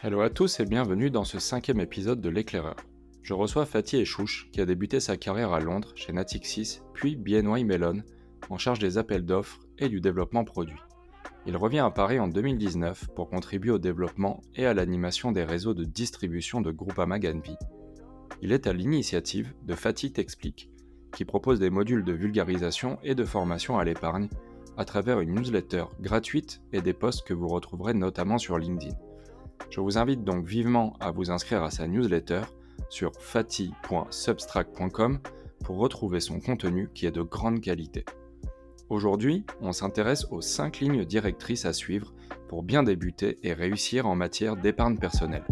Hello à tous et bienvenue dans ce cinquième épisode de l'éclaireur. Je reçois Fatih Echouch qui a débuté sa carrière à Londres chez Natixis puis BNY Mellon en charge des appels d'offres et du développement produit. Il revient à Paris en 2019 pour contribuer au développement et à l'animation des réseaux de distribution de Groupama Ganvi. Il est à l'initiative de Fatih T'explique, qui propose des modules de vulgarisation et de formation à l'épargne à travers une newsletter gratuite et des posts que vous retrouverez notamment sur LinkedIn. Je vous invite donc vivement à vous inscrire à sa newsletter sur fati.substract.com pour retrouver son contenu qui est de grande qualité. Aujourd'hui, on s'intéresse aux 5 lignes directrices à suivre pour bien débuter et réussir en matière d'épargne personnelle.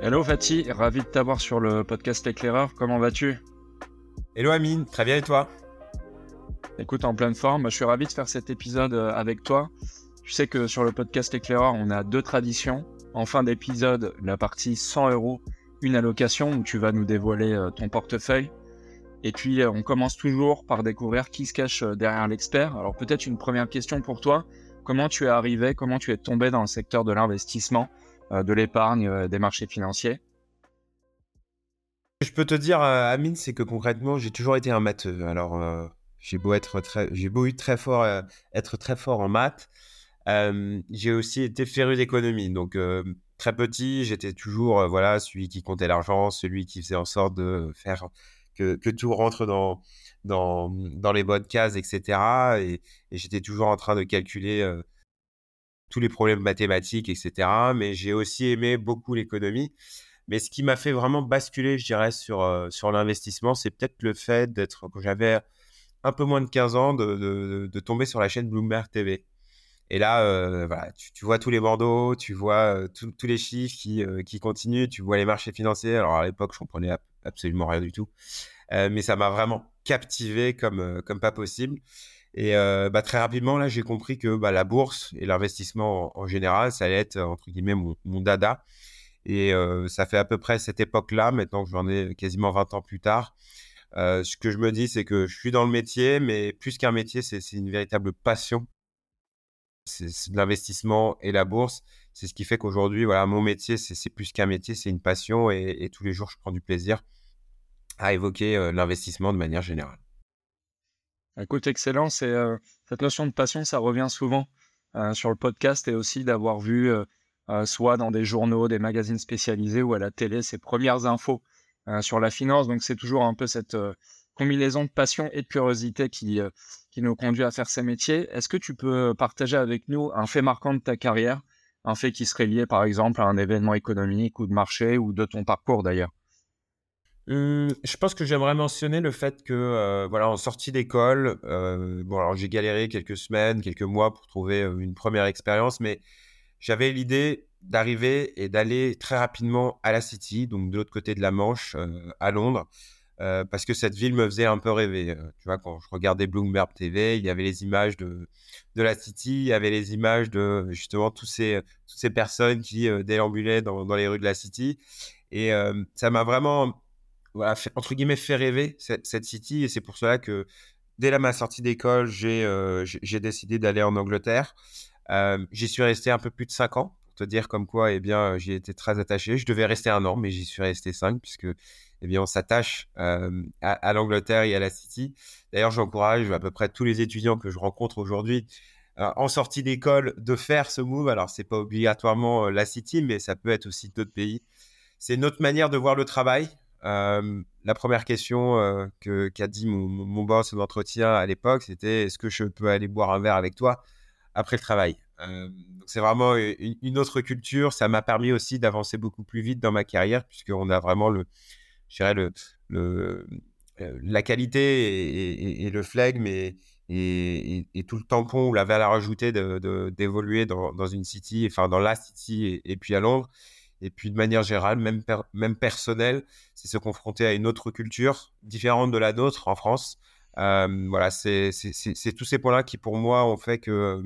Hello Fatih, ravi de t'avoir sur le podcast Éclaireur, comment vas-tu? Hello Amine, très bien et toi? Écoute, en pleine forme, je suis ravi de faire cet épisode euh, avec toi. Tu sais que sur le podcast Éclaireur, on a deux traditions. En fin d'épisode, la partie 100 euros, une allocation où tu vas nous dévoiler euh, ton portefeuille. Et puis, euh, on commence toujours par découvrir qui se cache derrière l'expert. Alors, peut-être une première question pour toi. Comment tu es arrivé, comment tu es tombé dans le secteur de l'investissement, de l'épargne, des marchés financiers? Je peux te dire, Amine, c'est que concrètement, j'ai toujours été un matheux. Alors, j'ai beau être très, j'ai beau très fort, euh, être très fort en maths. Euh, j'ai aussi été féru d'économie. Donc, euh, très petit, j'étais toujours voilà, celui qui comptait l'argent, celui qui faisait en sorte de faire que, que tout rentre dans, dans, dans, les bonnes cases, etc. Et, et j'étais toujours en train de calculer tous les problèmes mathématiques, etc. Mais j'ai aussi aimé beaucoup l'économie. Mais ce qui m'a fait vraiment basculer, je dirais, sur, sur l'investissement, c'est peut-être le fait d'être, quand j'avais un peu moins de 15 ans de, tomber sur la chaîne Bloomberg TV. Et là, euh, voilà, tu, vois tous les bandeaux, tu vois euh, tous les chiffres qui, euh, qui, continuent, tu vois les marchés financiers. Alors à l'époque, je comprenais absolument rien du tout, mais ça m'a vraiment captivé comme, comme pas possible. Et bah, très rapidement, là, j'ai compris que bah, la bourse et l'investissement en, général, ça allait être entre guillemets mon, mon dada. Et ça fait à peu près cette époque-là, maintenant que j'en ai quasiment 20 ans plus tard, euh, ce que je me dis, c'est que je suis dans le métier, mais plus qu'un métier, c'est une véritable passion. C'est l'investissement et la bourse. C'est ce qui fait qu'aujourd'hui, voilà, mon métier, c'est plus qu'un métier, c'est une passion et, tous les jours, je prends du plaisir à évoquer euh, l'investissement de manière générale. Écoute, excellent. Euh, cette notion de passion, ça revient souvent sur le podcast et aussi d'avoir vu soit dans des journaux, des magazines spécialisés ou à la télé ces premières infos euh, sur la finance. Donc c'est toujours un peu cette euh, combinaison de passion et de curiosité qui, euh, qui nous conduit à faire ces métiers. Est-ce que tu peux partager avec nous un fait marquant de ta carrière, un fait qui serait lié par exemple à un événement économique ou de marché ou de ton parcours d'ailleurs? Mmh, je pense que j'aimerais mentionner le fait que, voilà, en sortie d'école, bon, alors j'ai galéré quelques semaines, quelques mois pour trouver une première expérience, mais j'avais l'idée d'arriver et d'aller très rapidement à la City, donc de l'autre côté de la Manche, euh, à Londres, euh, parce que cette ville me faisait un peu rêver. Euh, tu vois, quand je regardais Bloomberg TV, il y avait les images de, de la City, il y avait les images de justement tous ces, toutes ces personnes qui déambulaient dans, dans, les rues de la City. Et ça m'a vraiment, voilà, entre guillemets, fait rêver cette, cette City. Et c'est pour cela que dès la ma sortie d'école, j'ai décidé d'aller en Angleterre. j'y suis resté un peu plus de cinq ans te dire comme quoi, eh bien, j'y étais très attaché. Je devais rester un an, mais j'y suis resté cinq, puisque, eh bien, on s'attache à, l'Angleterre et à la City. D'ailleurs, j'encourage à peu près tous les étudiants que je rencontre aujourd'hui en sortie d'école de faire ce move. Alors, c'est pas obligatoirement la City, mais ça peut être aussi d'autres pays. C'est notre manière de voir le travail. la première question que qu'a dit mon, mon boss d'entretien à l'époque, c'était est-ce que je peux aller boire un verre avec toi après le travail? C'est vraiment une, autre culture. Ça m'a permis aussi d'avancer beaucoup plus vite dans ma carrière, puisqu'on a vraiment la qualité et, le flegme et, tout le tampon ou la valeur ajoutée d'évoluer de, dans, dans, une city, enfin dans la city et, puis à Londres. Et puis de manière générale, même, même personnelle, c'est se confronter à une autre culture différente de la nôtre en France. Voilà, c'est tous ces points-là qui, pour moi, ont fait que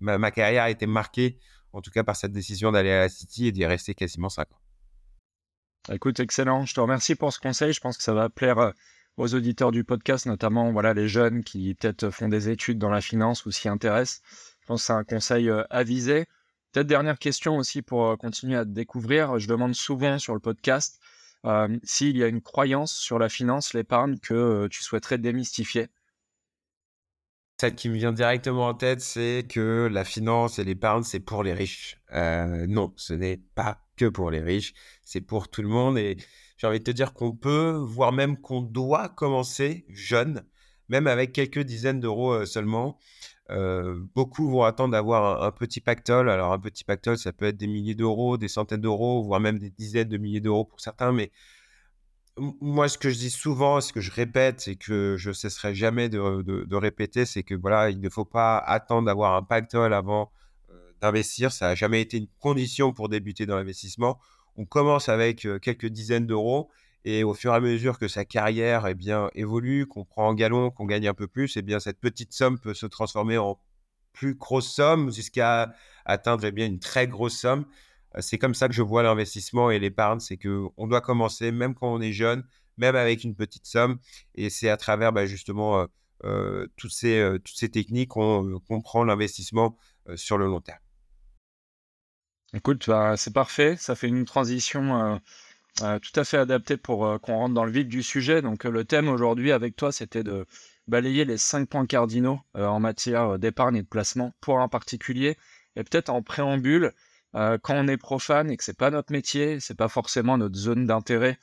ma, carrière a été marquée, en tout cas par cette décision d'aller à la City et d'y rester quasiment 5 ans. Écoute, excellent. Je te remercie pour ce conseil. Je pense que ça va plaire euh, aux auditeurs du podcast, notamment voilà, les jeunes qui peut-être font des études dans la finance ou s'y intéressent. Je pense que c'est un conseil avisé. Peut-être dernière question aussi pour continuer à te découvrir. Je demande souvent sur le podcast s'il y a une croyance sur la finance, l'épargne que tu souhaiterais démystifier? Celle qui me vient directement en tête, c'est que la finance et l'épargne, c'est pour les riches. Non, ce n'est pas que pour les riches, c'est pour tout le monde. Et j'ai envie de te dire qu'on peut, voire même qu'on doit commencer jeune, même avec quelques dizaines d'euros seulement. Beaucoup vont attendre d'avoir un, petit pactole. Alors, un petit pactole, ça peut être des milliers d'euros, des centaines d'euros, voire même des dizaines de milliers d'euros pour certains. Mais moi, ce que je dis souvent, ce que je répète et que je cesserai jamais de, répéter, c'est que voilà, il ne faut pas attendre d'avoir un pactole avant d'investir. Ça n'a jamais été une condition pour débuter dans l'investissement. On commence avec quelques dizaines d'euros et au fur et à mesure que sa carrière eh évolue, qu'on prend en galon, qu'on gagne un peu plus, eh bien, cette petite somme peut se transformer en plus grosse somme jusqu'à atteindre eh une très grosse somme c'est comme ça que je vois l'investissement et l'épargne, c'est qu'on doit commencer même quand on est jeune, même avec une petite somme. Et c'est à travers bah, justement toutes, ces, toutes ces techniques qu'on comprend l'investissement sur le long terme. Écoute, bah, c'est parfait. Ça fait une transition tout à fait adaptée pour qu'on rentre dans le vif du sujet. Donc le thème aujourd'hui avec toi, c'était de balayer les cinq points cardinaux en matière d'épargne et de placement pour un particulier. Et peut-être en préambule, euh, quand on est profane et que c'est pas notre métier, c'est pas forcément notre zone d'intérêt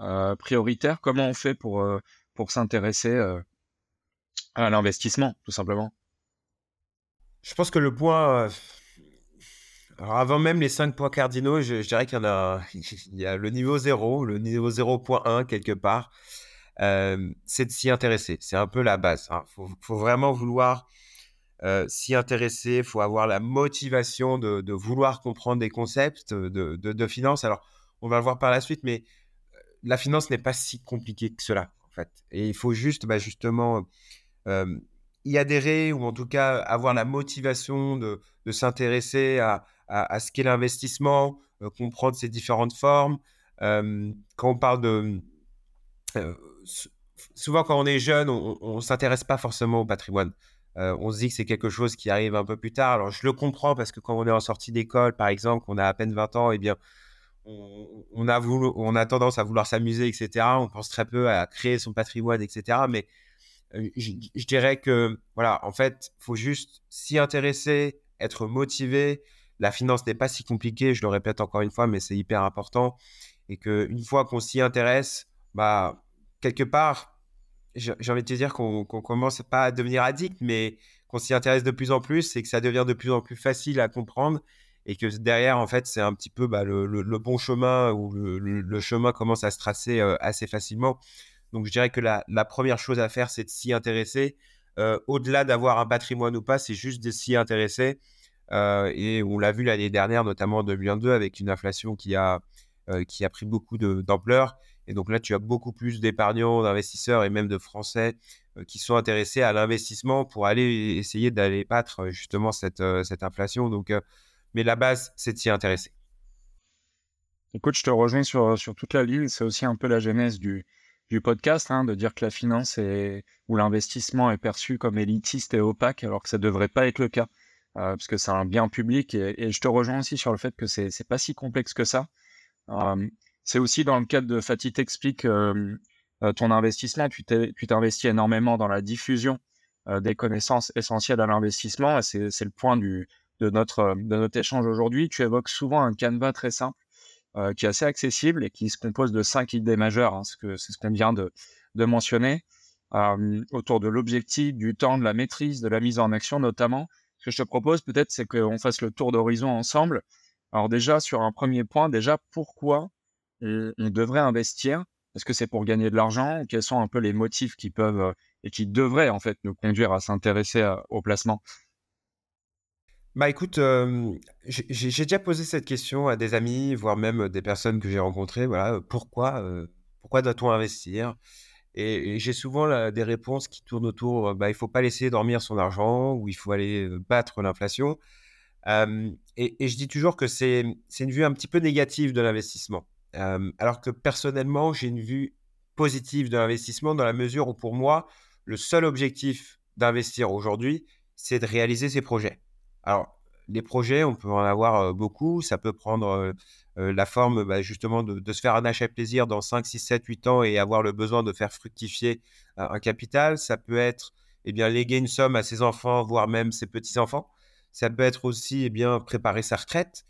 euh, prioritaire, comment on fait pour, euh, pour s'intéresser à l'investissement, tout simplement? Je pense que le point. Avant même les cinq points cardinaux, je, dirais qu'il y a, il y a le niveau 0, le niveau 0.1 quelque part. c'est de s'y intéresser. C'est un peu la base. Il hein. faut, vraiment vouloir euh, s'y intéresser, il faut avoir la motivation de, vouloir comprendre des concepts de, finance. Alors, on va le voir par la suite, mais euh, la finance n'est pas si compliquée que cela, en fait. Et il faut juste, bah, justement, euh, y adhérer ou en tout cas avoir la motivation de, s'intéresser à, à, ce qu'est l'investissement, comprendre ses différentes formes. quand on parle de... souvent, quand on est jeune, on ne s'intéresse pas forcément au patrimoine. Euh, on se dit que c'est quelque chose qui arrive un peu plus tard. Alors, je le comprends parce que quand on est en sortie d'école, par exemple, qu'on a à peine 20 ans, eh bien, on, a on a tendance à vouloir s'amuser, etc. On pense très peu à créer son patrimoine, etc. Mais euh, je, dirais que, voilà, en fait, faut juste s'y intéresser, être motivé. La finance n'est pas si compliquée, je le répète encore une fois, mais c'est hyper important. Et qu'une fois qu'on s'y intéresse, bah, quelque part, j'ai envie de te dire qu'on commence pas à devenir addict, mais qu'on s'y intéresse de plus en plus et que ça devient de plus en plus facile à comprendre et que derrière, en fait, c'est un petit peu bah, le, bon chemin ou le, chemin commence à se tracer euh, assez facilement. Donc, je dirais que la, première chose à faire, c'est de s'y intéresser. Euh, au-delà d'avoir un patrimoine ou pas, c'est juste de s'y intéresser. Euh, et on l'a vu l'année dernière, notamment en 2022, avec une inflation qui a, qui a pris beaucoup d'ampleur. Et donc là, tu as beaucoup plus d'épargnants, d'investisseurs et même de Français euh, qui sont intéressés à l'investissement pour aller essayer d'aller battre euh, justement cette, euh, cette inflation. Donc, mais la base, c'est de s'y intéresser. Écoute, je te rejoins sur, sur toute la ligne. C'est aussi un peu la genèse du, du podcast, hein, de dire que la finance est, ou l'investissement est perçu comme élitiste et opaque, alors que ça ne devrait pas être le cas, parce que c'est un bien public. Et, je te rejoins aussi sur le fait que c'est n'est pas si complexe que ça. C'est aussi dans le cadre de Fatih t'explique euh, ton investissement. Tu t'investis énormément dans la diffusion des connaissances essentielles à l'investissement. C'est le point de, notre, de notre échange aujourd'hui. Tu évoques souvent un canevas très simple qui est assez accessible et qui se compose de cinq idées majeures. Hein, c'est ce qu'on vient de, de mentionner. autour de l'objectif, du temps, de la maîtrise, de la mise en action notamment. Ce que je te propose peut-être, c'est qu'on fasse le tour d'horizon ensemble. Alors déjà, sur un premier point, déjà, pourquoi on, devrait investir? Est-ce que c'est pour gagner de l'argent? Quels sont un peu les motifs qui peuvent euh, et qui devraient en fait nous conduire à s'intéresser au placement? Bah écoute, j'ai déjà posé cette question à des amis, voire même des personnes que j'ai rencontrées. Voilà, pourquoi, pourquoi doit-on investir? Et, j'ai souvent des réponses qui tournent autour. Bah, il faut pas laisser dormir son argent ou il faut aller battre l'inflation. et, je dis toujours que c'est une vue un petit peu négative de l'investissement alors que personnellement, j'ai une vue positif de l'investissement dans la mesure où pour moi, le seul objectif d'investir aujourd'hui, c'est de réaliser ses projets. Alors, les projets, on peut en avoir beaucoup. Ça peut prendre la forme bah, justement de, se faire un achat plaisir dans 5, 6, 7, 8 ans et avoir le besoin de faire fructifier un capital. Ça peut être eh bien, léguer une somme à ses enfants, voire même ses petits-enfants. Ça peut être aussi eh bien, préparer sa retraite.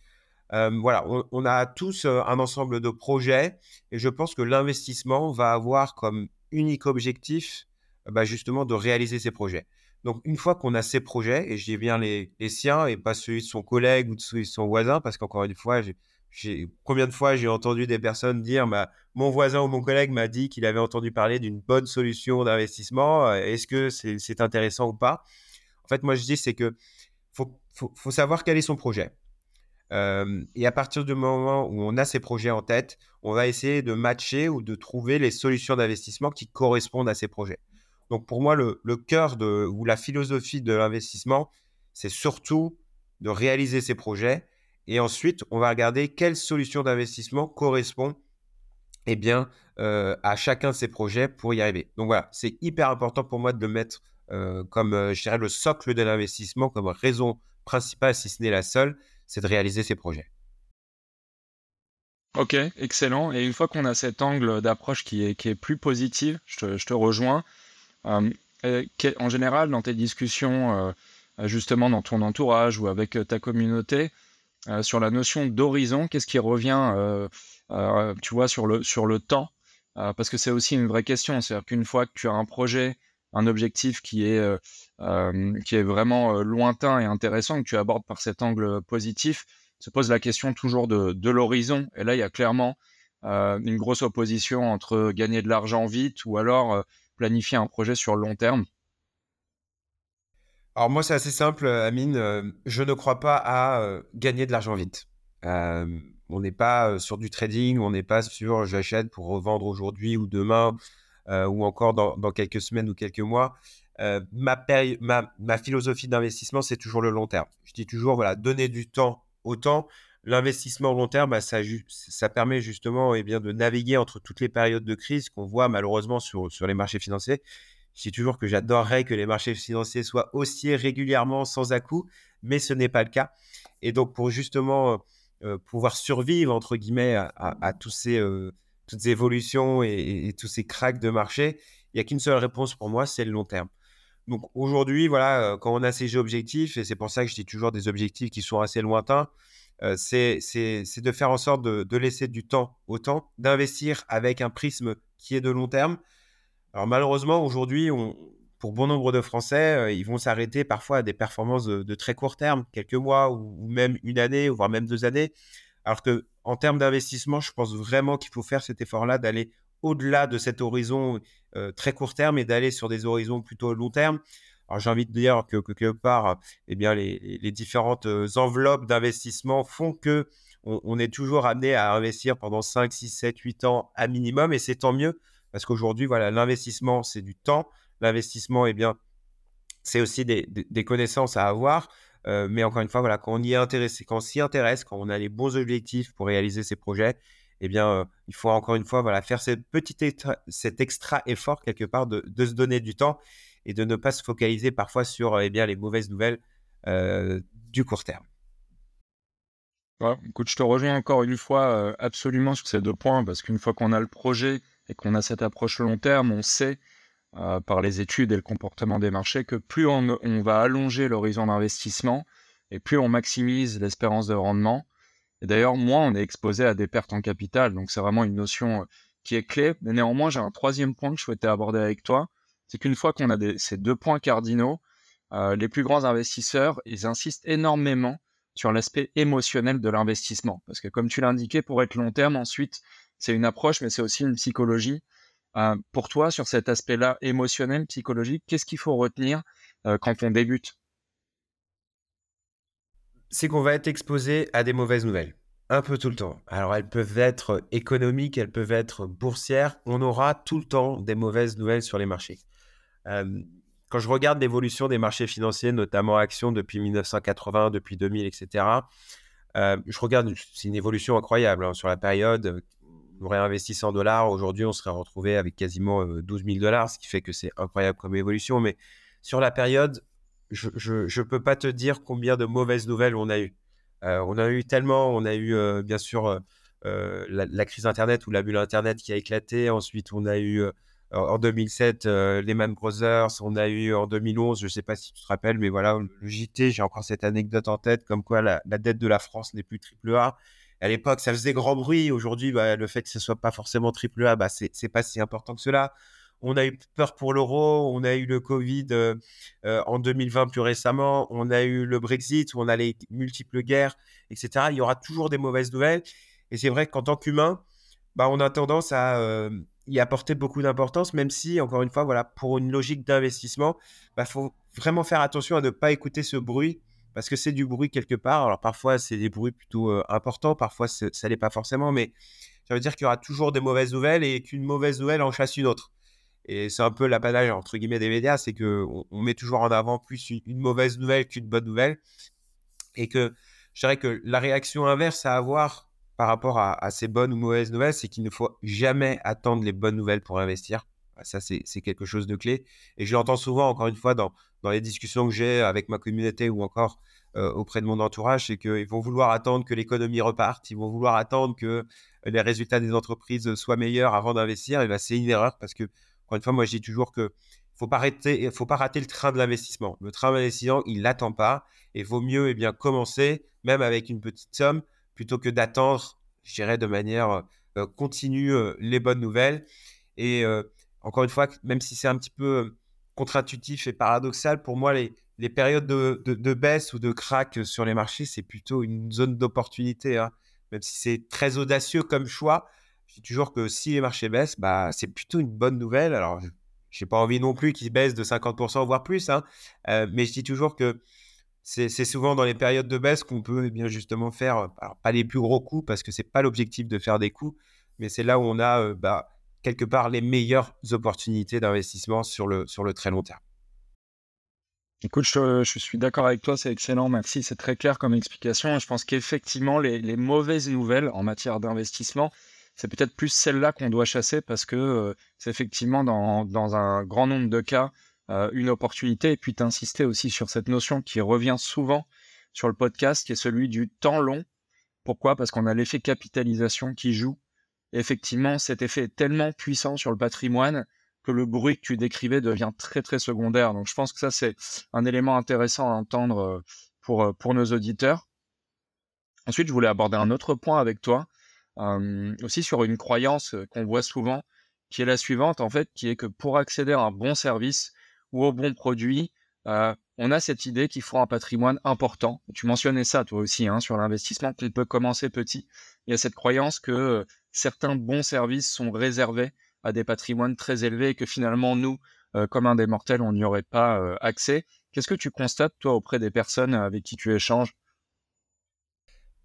voilà, on, a tous un ensemble de projets et je pense que l'investissement va avoir comme unique objectif bah, justement de réaliser ces projets. Donc, une fois qu'on a ces projets, et je dis bien les, siens et pas celui de son collègue ou de celui de son voisin, parce qu'encore une fois, j'ai, combien de fois j'ai entendu des personnes dire bah, mon voisin ou mon collègue m'a dit qu'il avait entendu parler d'une bonne solution d'investissement, euh, est-ce que c'est, intéressant ou pas? En fait, moi, je dis c'est que faut, faut, savoir quel est son projet. Euh, et à partir du moment où on a ces projets en tête, on va essayer de matcher ou de trouver les solutions d'investissement qui correspondent à ces projets. Donc pour moi, le, cœur de, ou la philosophie de l'investissement, c'est surtout de réaliser ces projets. Et ensuite, on va regarder quelle solution d'investissement correspond eh bien, euh, à chacun de ces projets pour y arriver. Donc voilà, c'est hyper important pour moi de le mettre euh, comme, euh, je dirais, le socle de l'investissement, comme raison principale, si ce n'est la seule, c'est de réaliser ces projets. Ok, excellent. Et une fois qu'on a cet angle d'approche qui est, qui est plus positif, je te rejoins. Euh, en général, dans tes discussions, euh, justement dans ton entourage ou avec euh, ta communauté, sur la notion d'horizon, qu'est-ce qui revient, tu vois, sur le, sur le temps? Parce que c'est aussi une vraie question. C'est-à-dire qu'une fois que tu as un projet, un objectif qui est, qui est vraiment lointain et intéressant, que tu abordes par cet angle positif, se pose la question toujours de, de l'horizon. Et là, il y a clairement une grosse opposition entre gagner de l'argent vite ou alors planifier un projet sur le long terme? Alors moi, c'est assez simple, Amine. Euh, je ne crois pas à euh, gagner de l'argent vite. Euh, on n'est pas sur du trading, on n'est pas sur j'achète pour revendre aujourd'hui ou demain ou encore dans, quelques semaines ou quelques mois. ma, ma, philosophie d'investissement, c'est toujours le long terme. Je dis toujours, voilà, donner du temps au temps. L'investissement long terme, bah, ça, permet justement eh de naviguer entre toutes les périodes de crise qu'on voit malheureusement sur, les marchés financiers. Je dis toujours que j'adorerais que les marchés financiers soient haussiers régulièrement sans à-coup, mais ce n'est pas le cas. Et donc, pour justement euh, euh, pouvoir survivre, entre guillemets, à, euh, toutes ces évolutions et, tous ces cracks de marché, il n'y a qu'une seule réponse pour moi, c'est le long terme. Donc aujourd'hui, voilà, quand on a ces objectifs, et c'est pour ça que je dis toujours des objectifs qui sont assez lointains, c'est de faire en sorte de, laisser du temps au temps, d'investir avec un prisme qui est de long terme. Alors malheureusement, aujourd'hui, pour bon nombre de Français, ils vont s'arrêter parfois à des performances de, très court terme, quelques mois ou, même une année, voire même deux années. Alors que en termes d'investissement, je pense vraiment qu'il faut faire cet effort-là d'aller au-delà de cet horizon très court terme et d'aller sur des horizons plutôt long terme. Alors j'ai envie de dire que, quelque part, eh bien, les, différentes euh, enveloppes d'investissement font que on, est toujours amené à investir pendant 5, 6, 7, 8 ans à minimum, et c'est tant mieux, parce qu'aujourd'hui, voilà, l'investissement, c'est du temps. L'investissement, eh bien, c'est aussi des, connaissances à avoir. Euh, mais encore une fois, voilà, quand on y est intéressé, quand on s'y intéresse, quand on a les bons objectifs pour réaliser ces projets, eh bien, euh, il faut encore une fois voilà, faire cette extra effort quelque part de, de, se donner du temps et de ne pas se focaliser parfois sur eh bien, les mauvaises nouvelles euh, du court terme. écoute, je te rejoins encore une fois euh, absolument sur ces deux points, parce qu'une fois qu'on a le projet et qu'on a cette approche long terme, on sait euh, par les études et le comportement des marchés que plus on, va allonger l'horizon d'investissement et plus on maximise l'espérance de rendement. Et d'ailleurs, moins on est exposé à des pertes en capital. Donc c'est vraiment une notion qui est clé. Néanmoins, j'ai un troisième point que je souhaitais aborder avec toi c'est qu'une fois qu'on a ces deux points cardinaux, euh, les plus grands investisseurs, ils insistent énormément sur l'aspect émotionnel de l'investissement. Parce que comme tu l'as indiqué, pour être long terme, ensuite, c'est une approche, mais c'est aussi une psychologie. Euh, pour toi, sur cet aspect-là émotionnel, psychologique, qu'est-ce qu'il faut retenir euh, quand on débute? C'est qu'on va être exposé à des mauvaises nouvelles. Un peu tout le temps. Alors elles peuvent être économiques, elles peuvent être boursières. On aura tout le temps des mauvaises nouvelles sur les marchés quand je regarde l'évolution des marchés financiers, notamment actions depuis 1980, depuis 2000, etc., je regarde, c'est une évolution incroyable hein, sur la période. aurait investi 100 dollars, aujourd'hui, on serait retrouvé avec quasiment 12 000 dollars, ce qui fait que c'est incroyable comme évolution. Mais sur la période, je ne peux pas te dire combien de mauvaises nouvelles on a eu. on a eu tellement, on a eu bien sûr la, crise Internet ou la bulle Internet qui a éclaté. Ensuite, on a eu en 2007 Lehman Brothers. On a eu en 2011, je ne sais pas si tu te rappelles, mais voilà, le JT, j'ai encore cette anecdote en tête, comme quoi la, dette de la France n'est plus triple A à l'époque, ça faisait grand bruit. Aujourd'hui, bah, le fait que ce soit pas forcément triple A, bah, c'est pas si important que cela. On a eu peur pour l'euro, on a eu le Covid euh, euh, en 2020 plus récemment, on a eu le Brexit, on a les multiples guerres, etc. Il y aura toujours des mauvaises nouvelles. Et c'est vrai qu'en tant qu'humain, bah, on a tendance à euh, y apporter beaucoup d'importance, même si, encore une fois, voilà, pour une logique d'investissement, il bah, faut vraiment faire attention à ne pas écouter ce bruit parce que c'est du bruit quelque part. Alors parfois, c'est des bruits plutôt importants, parfois, ça l'est pas forcément, mais ça veut dire qu'il y aura toujours des mauvaises nouvelles et qu'une mauvaise nouvelle en chasse une autre. Et c'est un peu l'apanage, entre guillemets, des médias, c'est qu'on on met toujours en avant plus une, mauvaise nouvelle qu'une bonne nouvelle. Et que je dirais que la réaction inverse à avoir par rapport à, ces bonnes ou mauvaises nouvelles, c'est qu'il ne faut jamais attendre les bonnes nouvelles pour investir. Ça, c'est quelque chose de clé. Et je l'entends souvent, encore une fois, dans, dans les discussions que j'ai avec ma communauté ou encore euh, auprès de mon entourage, c'est qu'ils vont vouloir attendre que l'économie reparte, ils vont vouloir attendre que les résultats des entreprises soient meilleurs avant d'investir. Et ben, c'est une erreur parce que, encore une fois, moi, je dis toujours que faut pas arrêter, faut pas rater le train de l'investissement. Le train d'investissement, il l'attend pas et vaut mieux eh bien commencer même avec une petite somme plutôt que d'attendre, je dirais, de manière euh, continue euh, les bonnes nouvelles. Et encore une fois, même si c'est un petit peu contre-intuitif et paradoxal, pour moi, les, périodes de, baisse ou de crack sur les marchés, c'est plutôt une zone d'opportunité. Hein. Même si c'est très audacieux comme choix, je dis toujours que si les marchés baissent, bah, c'est plutôt une bonne nouvelle. Alors, je n'ai pas envie non plus qu'ils baissent de 50%, voire plus. Hein. Euh, mais je dis toujours que c'est souvent dans les périodes de baisse qu'on peut eh bien justement faire, pas les plus gros coups, parce que ce n'est pas l'objectif de faire des coups, mais c'est là où on a euh, bah, quelque part les meilleures opportunités d'investissement sur le, sur le très long terme. Écoute, je, suis d'accord avec toi, c'est excellent, merci, c'est très clair comme explication. Je pense qu'effectivement, les, mauvaises nouvelles en matière d'investissement, c'est peut-être plus celles-là qu'on doit chasser parce que euh, c'est effectivement dans, un grand nombre de cas euh, une opportunité. Et puis d'insister aussi sur cette notion qui revient souvent sur le podcast, qui est celui du temps long. Pourquoi? Parce qu'on a l'effet capitalisation qui joue effectivement, cet effet est tellement puissant sur le patrimoine que le bruit que tu décrivais devient très très secondaire. Donc je pense que ça c'est un élément intéressant à entendre euh, pour, euh, pour nos auditeurs. Ensuite, je voulais aborder un autre point avec toi, euh, aussi sur une croyance qu'on voit souvent, qui est la suivante en fait, qui est que pour accéder à un bon service ou au bon produit, on a cette idée qu'il faut un patrimoine important. Tu mentionnais ça toi aussi hein, sur l'investissement, qu'on peut commencer petit. Il y a cette croyance que certains bons services sont réservés à des patrimoines très élevés et que finalement, nous, euh, comme un des mortels, on n'y aurait pas euh, accès. Qu'est-ce que tu constates, toi, auprès des personnes avec qui tu échanges?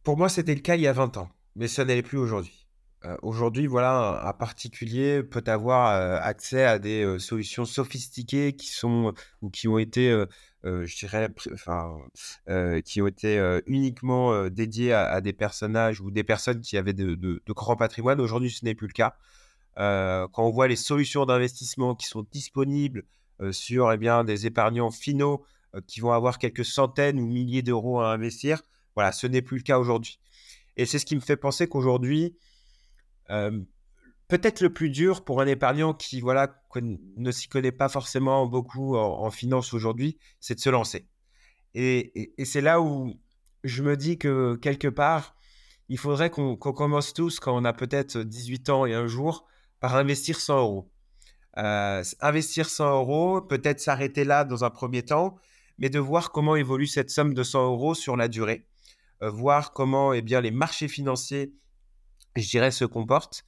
Pour moi, c'était le cas il y a 20 ans, mais ça n'est plus aujourd'hui. Euh, aujourd'hui, voilà, un, particulier peut avoir accès à des solutions sophistiquées qui sont ou qui ont été, je dirais, enfin, qui ont été uniquement dédiées à, des personnages ou des personnes qui avaient de, de grands patrimoines. Aujourd'hui, ce n'est plus le cas. quand on voit les solutions d'investissement qui sont disponibles sur eh bien, des épargnants finaux qui vont avoir quelques centaines ou milliers d'euros à investir, voilà, ce n'est plus le cas aujourd'hui. Et c'est ce qui me fait penser qu'aujourd'hui, peut-être le plus dur pour un épargnant qui voilà, ne s'y connaît pas forcément beaucoup en, finance aujourd'hui, c'est de se lancer. Et, c'est là où je me dis que quelque part, il faudrait qu'on commence tous, quand on a peut-être 18 ans et un jour, par investir 100 euros. Euh, investir 100 euros, peut-être s'arrêter là dans un premier temps, mais de voir comment évolue cette somme de 100 euros sur la durée, euh, voir comment eh bien, les marchés financiers je dirais, se comporte.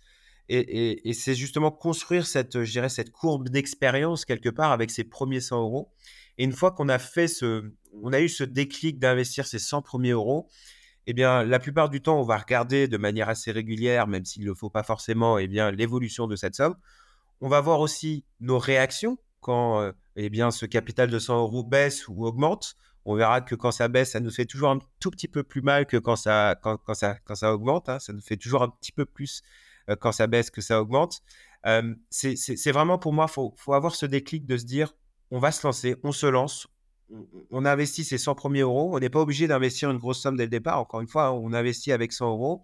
Et, c'est justement construire cette, je dirais, cette courbe d'expérience quelque part avec ses premiers 100 euros. Et une fois qu'on a fait ce, on a eu ce déclic d'investir ces 100 premiers euros, eh bien, la plupart du temps, on va regarder de manière assez régulière, même s'il ne faut pas forcément, eh bien, l'évolution de cette somme. On va voir aussi nos réactions quand, euh, eh bien, ce capital de 100 euros baisse ou augmente on verra que quand ça baisse, ça nous fait toujours un tout petit peu plus mal que quand ça, quand, ça, quand ça augmente. Hein. Ça nous fait toujours un petit peu plus quand ça baisse que ça augmente. c'est vraiment pour moi, il faut, faut avoir ce déclic de se dire, on va se lancer, on se lance, on investit ses 100 premiers euros. On n'est pas obligé d'investir une grosse somme dès le départ. Encore une fois, on investit avec 100 euros.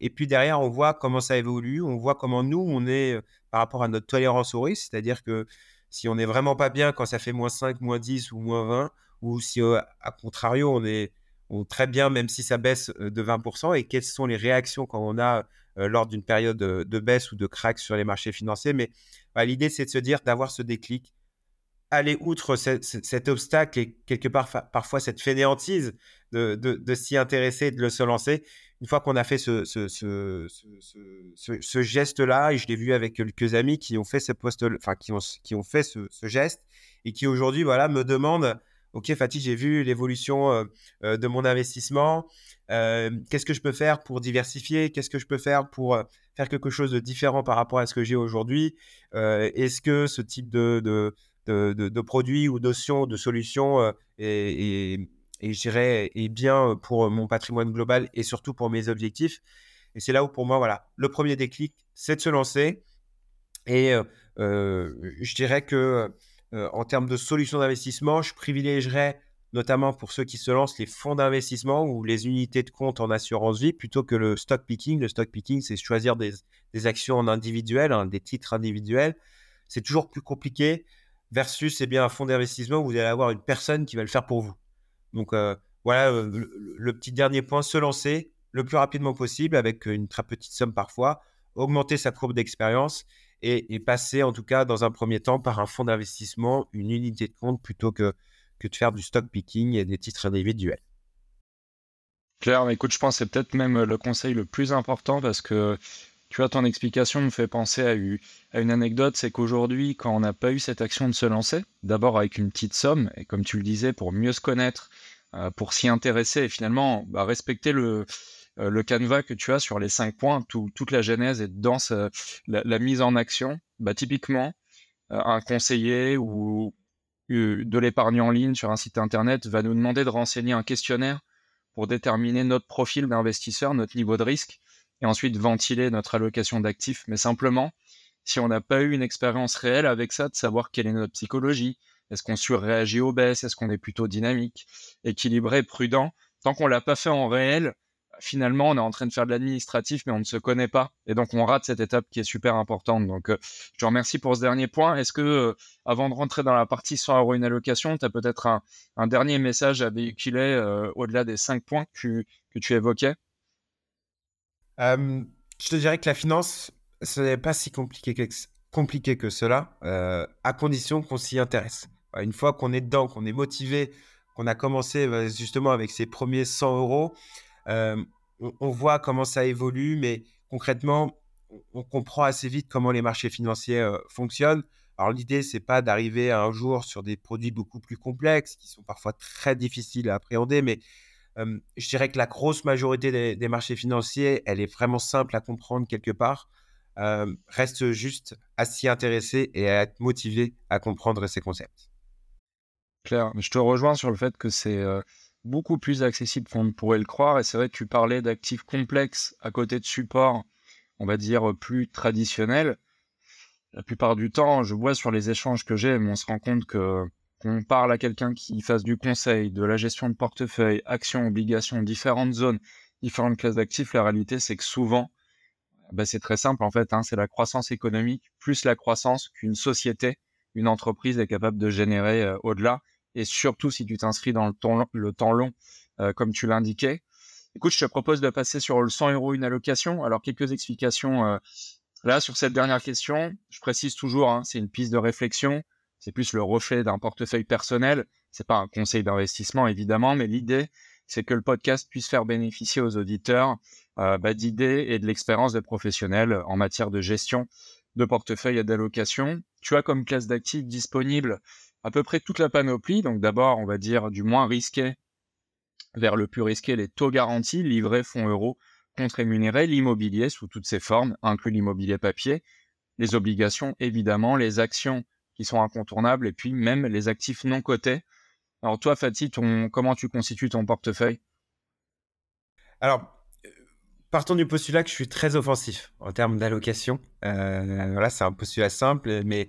Et puis derrière, on voit comment ça évolue. On voit comment nous, on est euh, par rapport à notre tolérance au risque. C'est-à-dire que si on n'est vraiment pas bien quand ça fait moins 5, moins 10 ou moins 20, ou si à contrario, on est très bien même si ça baisse de 20%, et quelles sont les réactions quand on a lors d'une période de, baisse ou de crack sur les marchés financiers? Mais bah, l'idée, c'est de se dire d'avoir ce déclic, aller outre cet obstacle et quelque part parfois cette fainéantise de, s'y intéresser, de le se lancer. Une fois qu'on a fait ce, ce, geste-là, et je l'ai vu avec quelques amis qui ont fait ce poste, enfin qui ont, qui ont fait ce, geste et qui aujourd'hui voilà me demandent Ok, Fatih, j'ai vu l'évolution de mon investissement. Qu'est-ce que je peux faire pour diversifier? Qu'est-ce que je peux faire pour faire quelque chose de différent par rapport à ce que j'ai aujourd'hui? Est-ce que ce type de, de, produits ou notions, de je dirais, est bien pour mon patrimoine global et surtout pour mes objectifs? Et c'est là où pour moi, voilà, le premier déclic, c'est de se lancer. Et je dirais que en termes de solutions d'investissement, je privilégierais notamment pour ceux qui se lancent les fonds d'investissement ou les unités de compte en assurance vie plutôt que le stock picking. Le stock picking, c'est choisir des, actions en individuel, hein, des titres individuels. C'est toujours plus compliqué versus eh bien, un fonds d'investissement où vous allez avoir une personne qui va le faire pour vous. Donc euh, voilà euh, le, petit dernier point, se lancer le plus rapidement possible avec une très petite somme parfois, augmenter sa courbe d'expérience et, passer en tout cas dans un premier temps par un fonds d'investissement, une unité de compte plutôt que, de faire du stock picking et des titres individuels. Claire, écoute, je pense que c'est peut-être même le conseil le plus important parce que tu vois, ton explication me fait penser à, une anecdote, c'est qu'aujourd'hui, quand on n'a pas eu cette action de se lancer, d'abord avec une petite somme, et comme tu le disais, pour mieux se connaître, euh, pour s'y intéresser, et finalement bah, respecter le, euh, le canevas que tu as sur les cinq points, toute la genèse est dans la, mise en action. Bah, typiquement, euh, un conseiller ou de l'épargne en ligne sur un site internet va nous demander de renseigner un questionnaire pour déterminer notre profil d'investisseur, notre niveau de risque et ensuite ventiler notre allocation d'actifs, mais simplement, si on n'a pas eu une expérience réelle avec ça, de savoir quelle est notre psychologie, est-ce qu'on surréagit aux baisses, est-ce qu'on est plutôt dynamique, équilibré, prudent, tant qu'on l'a pas fait en réel, finalement, on est en train de faire de l'administratif, mais on ne se connaît pas. Et donc, on rate cette étape qui est super importante. Donc, euh, je te remercie pour ce dernier point. Est-ce que, euh, avant de rentrer dans la partie 100 euros une allocation, tu as peut-être un, dernier message à véhiculer euh, au-delà des cinq points que tu évoquais? Je te dirais que la finance, ce n'est pas si compliqué que, compliqué que cela, à condition qu'on s'y intéresse. Une fois qu'on est dedans, qu'on est motivé, qu'on a commencé bah, justement avec ses premiers 100 euros, on, voit comment ça évolue, mais concrètement, on, comprend assez vite comment les marchés financiers fonctionnent. Alors l'idée, c'est pas d'arriver un jour sur des produits beaucoup plus complexes, qui sont parfois très difficiles à appréhender, mais je dirais que la grosse majorité des, marchés financiers, elle est vraiment simple à comprendre quelque part. reste juste à s'y intéresser et à être motivé à comprendre ces concepts. Claire, je te rejoins sur le fait que c'est beaucoup plus accessible qu'on ne pourrait le croire. Et c'est vrai que tu parlais d'actifs complexes à côté de supports, on va dire, plus traditionnels. La plupart du temps, je vois sur les échanges que j'ai, on se rend compte que qu'on parle à quelqu'un qui fasse du conseil, de la gestion de portefeuille, actions, obligations, différentes zones, différentes classes d'actifs, la réalité, c'est que souvent, bah, c'est très simple en fait, hein, c'est la croissance économique plus la croissance qu'une société, une entreprise est capable de générer euh, au-delà, et surtout si tu t'inscris dans le temps, le temps long, euh, comme tu l'indiquais. Écoute, je te propose de passer sur le 100 euros une allocation. Alors, quelques explications euh, là sur cette dernière question. Je précise toujours, hein, c'est une piste de réflexion c'est plus le reflet d'un portefeuille personnel. C'est pas un conseil d'investissement évidemment, mais l'idée c'est que le podcast puisse faire bénéficier aux auditeurs euh, bah, d'idées et de l'expérience des professionnels en matière de gestion de portefeuille et d'allocation. Tu as comme classe d'actifs disponible à peu près toute la panoplie. Donc d'abord, on va dire du moins risqué vers le plus risqué, les taux garantis, livrés, fonds euros, compte rémunérés, l'immobilier sous toutes ses formes, inclus l'immobilier papier, les obligations évidemment, les actions qui sont incontournables, et puis même les actifs non cotés. Alors toi, Fatih, comment tu constitues ton portefeuille? Alors, partons du postulat que je suis très offensif en termes d'allocation. voilà, c'est un postulat simple, mais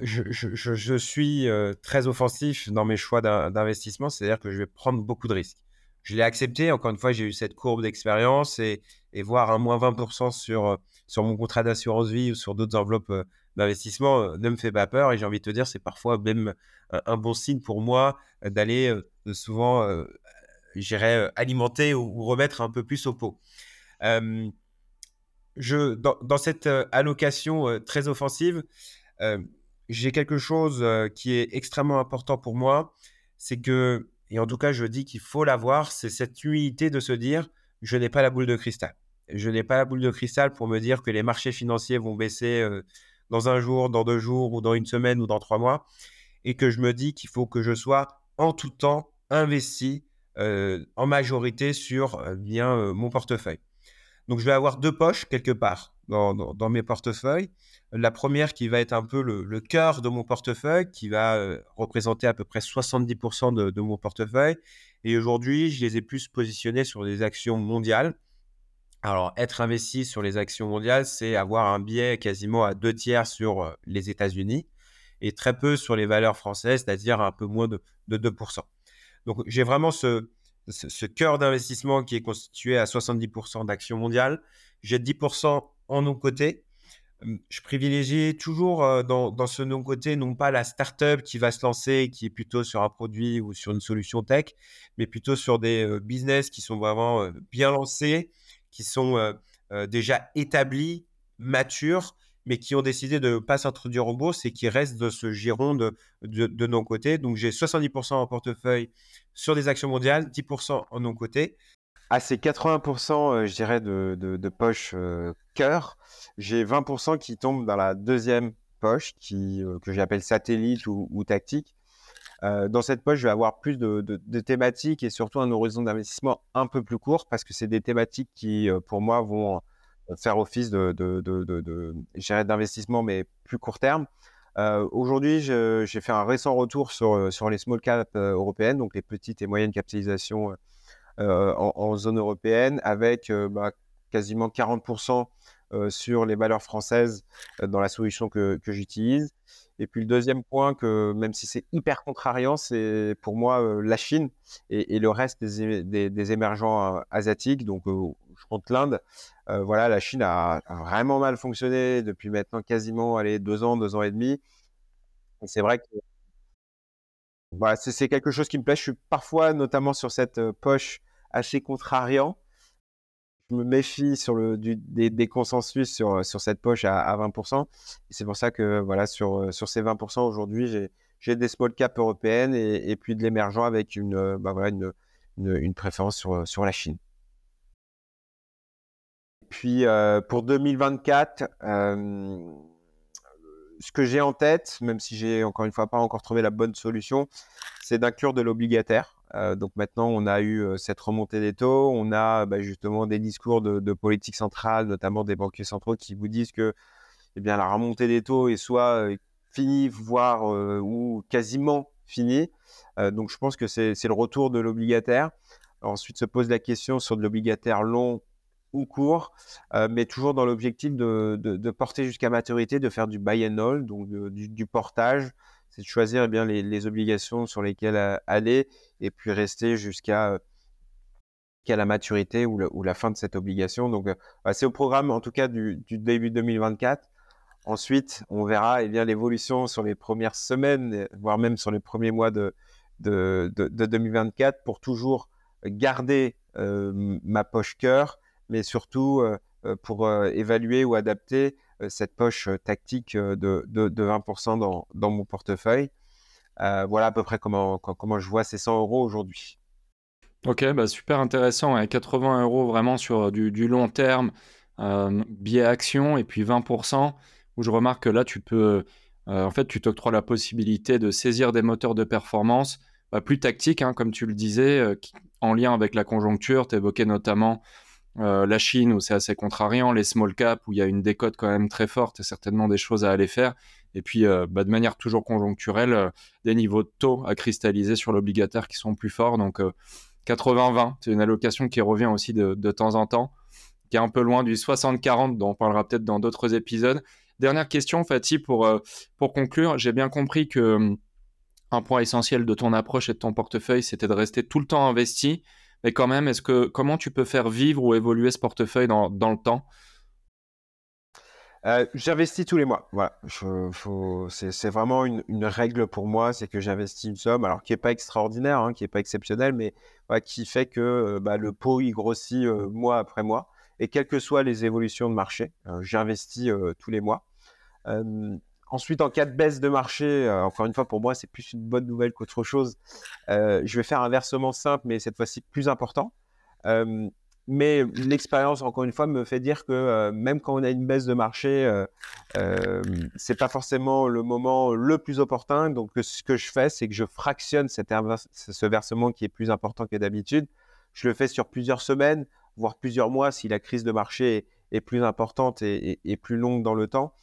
je, suis très offensif dans mes choix d'investissement, c'est-à-dire que je vais prendre beaucoup de risques. Je l'ai accepté, encore une fois, j'ai eu cette courbe d'expérience et, voir un moins 20% sur, sur mon contrat d'assurance vie ou sur d'autres enveloppes d'investissement ne me fait pas peur. Et j'ai envie de te dire, c'est parfois même un, bon signe pour moi d'aller souvent, j'irais, alimenter ou, remettre un peu plus au pot. je, dans, cette allocation très offensive, j'ai quelque chose qui est extrêmement important pour moi, c'est que, et en tout cas je dis qu'il faut l'avoir, c'est cette humilité de se dire, je n'ai pas la boule de cristal. Je n'ai pas la boule de cristal pour me dire que les marchés financiers vont baisser dans un jour, dans deux jours, ou dans une semaine, ou dans trois mois, et que je me dis qu'il faut que je sois en tout temps investi en majorité sur bien mon portefeuille. Donc je vais avoir deux poches quelque part dans mes portefeuilles. La première qui va être un peu le, cœur de mon portefeuille, qui va euh, représenter à peu près 70% de, mon portefeuille. Et aujourd'hui, je les ai plus positionnés sur des actions mondiales. Alors, être investi sur les actions mondiales, c'est avoir un biais quasiment à deux tiers sur euh, les États-Unis et très peu sur les valeurs françaises, c'est-à-dire un peu moins de, 2%. Donc, j'ai vraiment ce cœur d'investissement qui est constitué à 70% d'actions mondiales. J'ai 10% en non-côté je privilégie toujours dans, ce non-côté, non pas la startup qui va se lancer, qui est plutôt sur un produit ou sur une solution tech, mais plutôt sur des business qui sont vraiment bien lancés, qui sont déjà établis, matures, mais qui ont décidé de ne pas s'introduire en bourse et qui restent dans ce giron de, de, non-côté. Donc j'ai 70% en portefeuille sur des actions mondiales, 10% en non-côté. À ces 80%, je dirais, de, poche cœur, j'ai 20% qui tombent dans la deuxième poche, euh, que j'appelle satellite ou, tactique. Euh, dans cette poche, je vais avoir plus de, thématiques et surtout un horizon d'investissement un peu plus court parce que c'est des thématiques qui, euh, pour moi, vont faire office de, d'investissement, mais plus court terme. aujourd'hui, j'ai fait un récent retour sur, sur les small caps européennes, donc les petites et moyennes capitalisations en, zone européenne, avec bah, quasiment 40% euh, sur les valeurs françaises euh, dans la solution que, j'utilise. Et puis le deuxième point, que même si c'est hyper contrariant, c'est pour moi euh, la Chine et, le reste des, émergents asiatiques. Donc je compte l'Inde. voilà, la Chine a, vraiment mal fonctionné depuis maintenant quasiment allez, deux ans, deux ans et demi. C'est vrai que voilà, c'est quelque chose qui me plaît. Je suis parfois, notamment sur cette poche, assez contrariant je me méfie sur le, des, consensus sur, sur cette poche à, 20%. c'est pour ça que voilà, sur, sur ces 20%, aujourd'hui, j'ai des small caps européennes et, puis de l'émergent avec une, bah voilà, une, une, préférence sur, sur la Chine. Puis euh, pour 2024, euh, ce que j'ai en tête, même si j'ai encore une fois pas encore trouvé la bonne solution, c'est d'inclure de l'obligataire. Euh, donc maintenant, on a eu euh, cette remontée des taux, on a bah, justement des discours de, politique centrale, notamment des banquiers centraux, qui vous disent que eh bien, la remontée des taux est soit euh, finie, voire ou quasiment finie. donc je pense que c'est le retour de l'obligataire. Ensuite se pose la question sur de l'obligataire long ou court, mais toujours dans l'objectif de, porter jusqu'à maturité, de faire du buy and hold, donc du, portage c'est de choisir eh bien, les, obligations sur lesquelles euh, aller et puis rester jusqu'à euh, la maturité ou, la fin de cette obligation. Donc, euh, bah, c'est au programme, en tout cas, du, début 2024. Ensuite, on verra eh l'évolution sur les premières semaines, voire même sur les premiers mois de, de, 2024 pour toujours garder ma poche cœur, mais surtout pour évaluer ou adapter cette poche euh, tactique euh, de, de, 20% dans, mon portefeuille. voilà à peu près comment, je vois ces 100 euros aujourd'hui. Ok, bah super intéressant. 80 euros vraiment sur du, du long terme, euh, biais action, et puis 20%, où je remarque que là, tu peux, en fait, tu t'octroies la possibilité de saisir des moteurs de performance bah, plus tactiques, hein, comme tu le disais, en lien avec la conjoncture. Tu évoquais notamment euh, la Chine où c'est assez contrariant, les small caps où il y a une décote quand même très forte certainement des choses à aller faire. Et puis euh, bah, de manière toujours conjoncturelle, euh, des niveaux de taux à cristalliser sur l'obligataire qui sont plus forts. Donc 80-20, c'est une allocation qui revient aussi de, temps en temps. qui est un peu loin du 60-40 dont on parlera peut-être dans d'autres épisodes. Dernière question, Fatih, pour, pour conclure. J'ai bien compris que hum, un point essentiel de ton approche et de ton portefeuille, c'était de rester tout le temps investi. Mais quand même, est-ce que comment tu peux faire vivre ou évoluer ce portefeuille dans, le temps? Euh, j'investis tous les mois. C'est vraiment une, règle pour moi, c'est que j'investis une somme, alors qui n'est pas extraordinaire, hein, qui n'est pas exceptionnelle, mais qui fait que euh, bah, le pot il grossit euh, mois après mois. Et quelles que soient les évolutions de marché, j'investis tous les mois. Ensuite, en cas de baisse de marché, encore une fois, pour moi, c'est plus une bonne nouvelle qu'autre chose. je vais faire un versement simple, mais cette fois-ci plus important. Mais l'expérience, encore une fois, me fait dire que euh, même quand on a une baisse de marché, euh, euh, c'est pas forcément le moment le plus opportun. Donc, ce que je fais, c'est que je fractionne cet ce versement qui est plus important que d'habitude. Je le fais sur plusieurs semaines, voire plusieurs mois si la crise de marché est, plus importante et, plus longue dans le temps.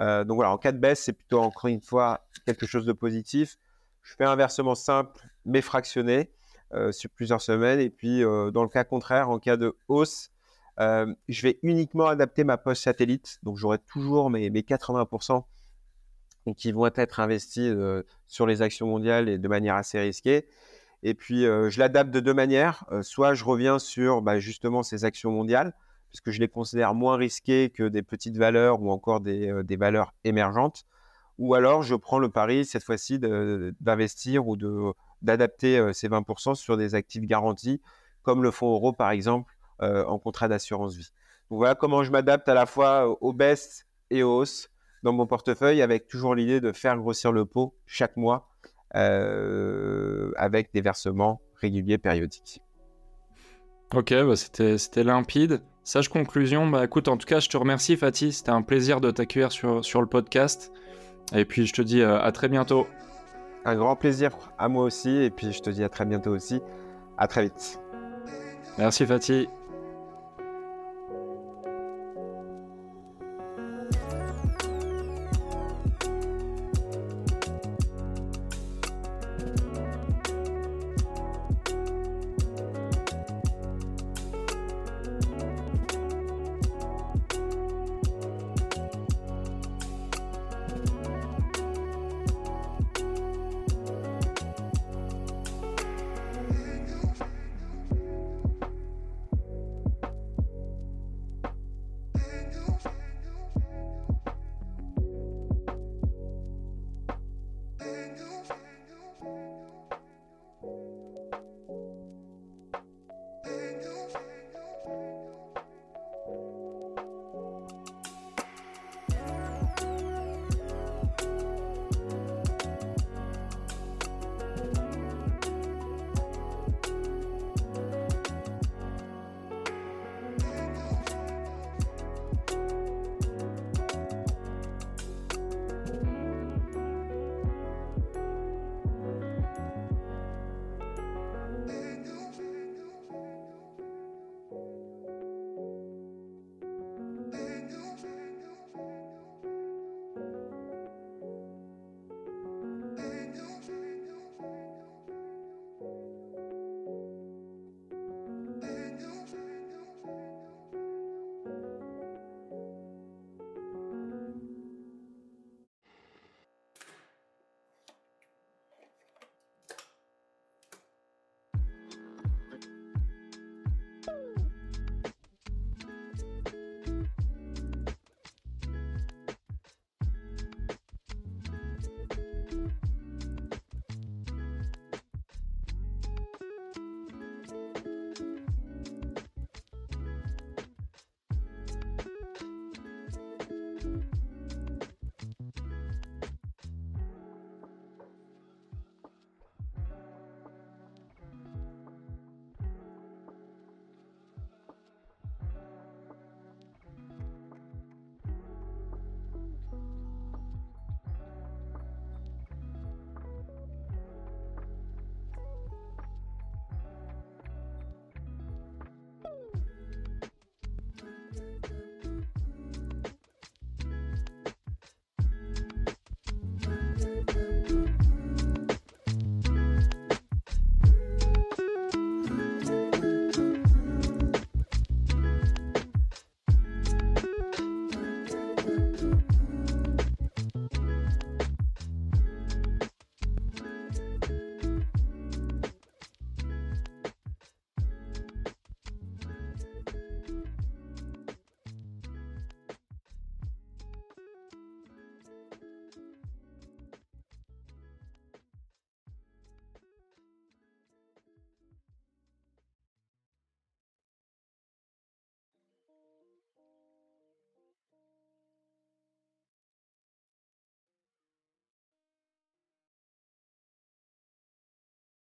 Euh, donc voilà, en cas de baisse, c'est plutôt encore une fois quelque chose de positif. Je fais un versement simple mais fractionné. Euh, sur plusieurs semaines. Et puis, euh, dans le cas contraire, en cas de hausse, je vais uniquement adapter ma poche satellite. Donc, j'aurai toujours mes, 80% qui vont être investis sur les actions mondiales et de manière assez risquée. Et puis, je l'adapte de deux manières. soit je reviens sur bah, justement ces actions mondiales, puisque je les considère moins risquées que des petites valeurs ou encore des, des valeurs émergentes. Ou alors, je prends le pari, cette fois-ci, d'investir ou d'adapter ces 20% sur des actifs garantis, comme le fonds euro par exemple, en contrat d'assurance vie. Donc voilà comment je m'adapte à la fois aux baisses et aux hausses dans mon portefeuille, avec toujours l'idée de faire grossir le pot chaque mois avec des versements réguliers périodiques. Ok, bah c'était limpide. Sage conclusion, bah écoute, en tout cas, je te remercie Fatih, c'était un plaisir de t'accueillir sur, sur le podcast. Et puis je te dis à très bientôt. Un grand plaisir à moi aussi. Et puis je te dis à très bientôt aussi. À très vite. Merci Fatih.